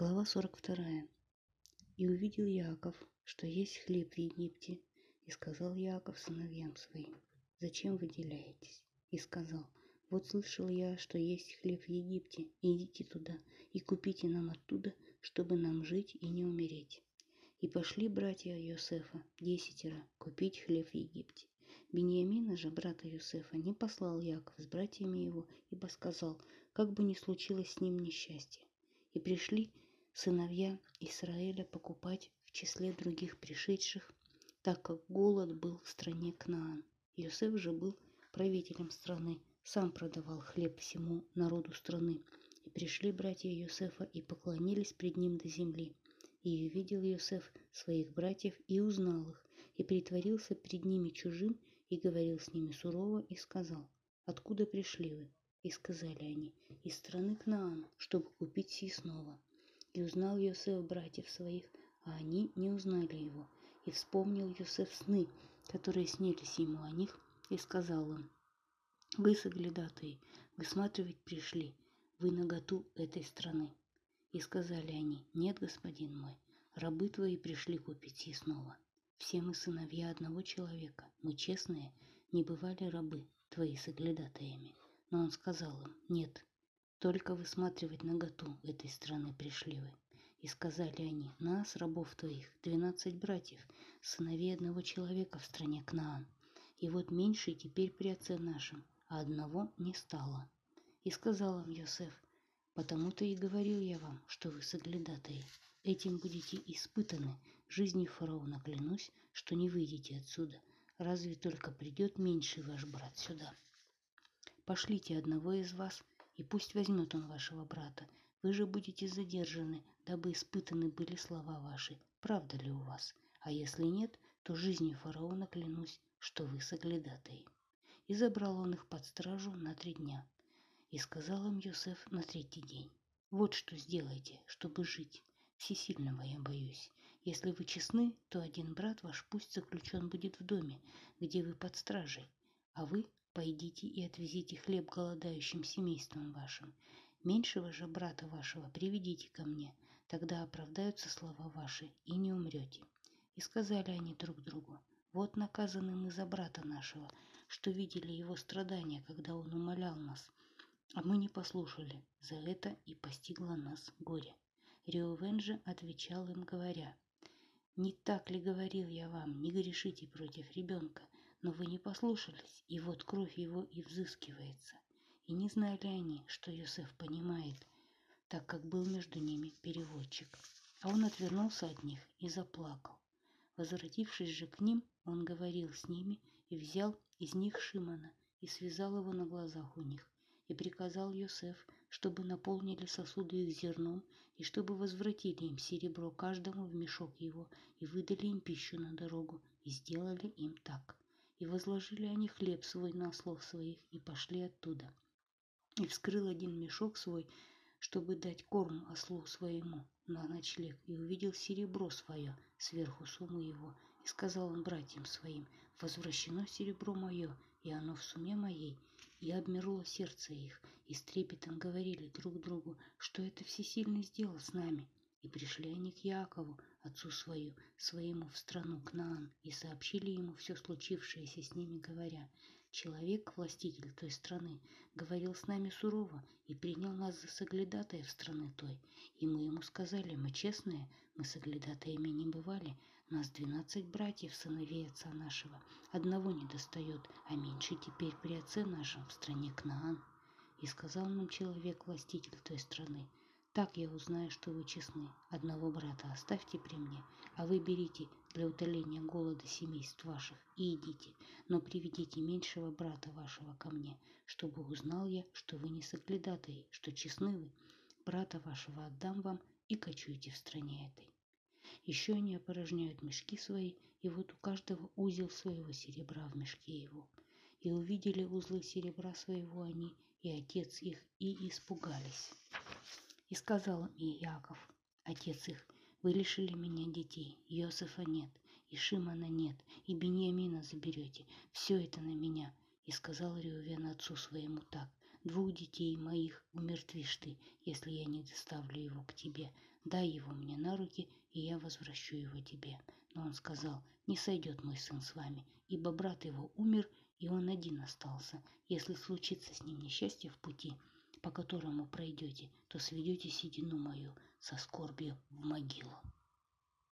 Глава 42. «И увидел Яков, что есть хлеб в Египте, и сказал Яков сыновьям своим, «Зачем вы деляетесь?» И сказал, «Вот слышал я, что есть хлеб в Египте, идите туда и купите нам оттуда, чтобы нам жить и не умереть». И пошли братья Йосефа, десятеро, купить хлеб в Египте. Бениамина же, брата Юсефа, не послал Яков с братьями его, ибо сказал, как бы ни случилось с ним несчастье. И пришли сыновья Израиля покупать в числе других пришедших, так как голод был в стране Кнаан. Иосиф же был правителем страны, сам продавал хлеб всему народу страны. И пришли братья Иосифа и поклонились пред ним до земли. И увидел Иосиф своих братьев и узнал их, и притворился пред ними чужим, и говорил с ними сурово, и сказал, «Откуда пришли вы?» И сказали они, из страны к Наан, чтобы купить си снова. И узнал Йосеф братьев своих, а они не узнали его. И вспомнил Йосеф сны, которые снились ему о них, и сказал им, «Вы, соглядатые, высматривать пришли, вы наготу этой страны». И сказали они, «Нет, господин мой, рабы твои пришли купить си снова. Все мы сыновья одного человека, мы честные, не бывали рабы твои соглядатаями». Но он сказал им, нет, только высматривать наготу этой страны пришли вы. И сказали они, нас, рабов твоих, двенадцать братьев, сыновей одного человека в стране Кнаан. И вот меньший теперь при отце нашем, а одного не стало. И сказал им Йосеф, потому-то и говорил я вам, что вы соглядатые. Этим будете испытаны. Жизнью фараона клянусь, что не выйдете отсюда. Разве только придет меньший ваш брат сюда. Пошлите одного из вас, и пусть возьмет он вашего брата. Вы же будете задержаны, дабы испытаны были слова ваши. Правда ли у вас? А если нет, то жизнью фараона клянусь, что вы соглядатые. И забрал он их под стражу на три дня. И сказал им Йосеф на третий день. Вот что сделайте, чтобы жить. Всесильного я боюсь. Если вы честны, то один брат ваш пусть заключен будет в доме, где вы под стражей, а вы Пойдите и отвезите хлеб голодающим семействам вашим. Меньшего же брата вашего приведите ко мне, тогда оправдаются слова ваши, и не умрете. И сказали они друг другу, вот наказаны мы за брата нашего, что видели его страдания, когда он умолял нас. А мы не послушали, за это и постигло нас горе. Реувен же отвечал им, говоря, «Не так ли говорил я вам, не грешите против ребенка, но вы не послушались, и вот кровь его и взыскивается. И не знали они, что Йосеф понимает, так как был между ними переводчик. А он отвернулся от них и заплакал. Возвратившись же к ним, он говорил с ними и взял из них Шимона и связал его на глазах у них, и приказал Йосеф, чтобы наполнили сосуды их зерном, и чтобы возвратили им серебро каждому в мешок его, и выдали им пищу на дорогу, и сделали им так. И возложили они хлеб свой на слов своих и пошли оттуда. И вскрыл один мешок свой, чтобы дать корм ослу своему на ночлег, и увидел серебро свое сверху суммы его, и сказал он братьям своим, возвращено серебро мое, и оно в суме моей, и обмерло сердце их, и с трепетом говорили друг другу, что это всесильный сделал с нами. И пришли они к Якову, отцу свою, своему в страну к Кнаан, и сообщили ему все случившееся с ними, говоря, «Человек, властитель той страны, говорил с нами сурово и принял нас за соглядатая в страны той. И мы ему сказали, мы честные, мы соглядатаями не бывали, нас двенадцать братьев, сыновей отца нашего, одного не достает, а меньше теперь при отце нашем в стране Кнаан». И сказал нам человек, властитель той страны, так я узнаю, что вы честны. Одного брата оставьте при мне, а вы берите для утоления голода семейств ваших и идите, но приведите меньшего брата вашего ко мне, чтобы узнал я, что вы не соглядатые, что честны вы. Брата вашего отдам вам и кочуйте в стране этой. Еще они опорожняют мешки свои, и вот у каждого узел своего серебра в мешке его. И увидели узлы серебра своего они, и отец их, и испугались. И сказал им Яков, отец их, вы лишили меня детей, Иосифа нет, и Шимона нет, и Беньямина заберете, все это на меня. И сказал Реувен отцу своему так, Двух детей моих умертвишь ты, если я не доставлю его к тебе. Дай его мне на руки, и я возвращу его тебе. Но он сказал, не сойдет мой сын с вами, ибо брат его умер, и он один остался. Если случится с ним несчастье в пути, по которому пройдете, то сведете седину мою со скорбью в могилу.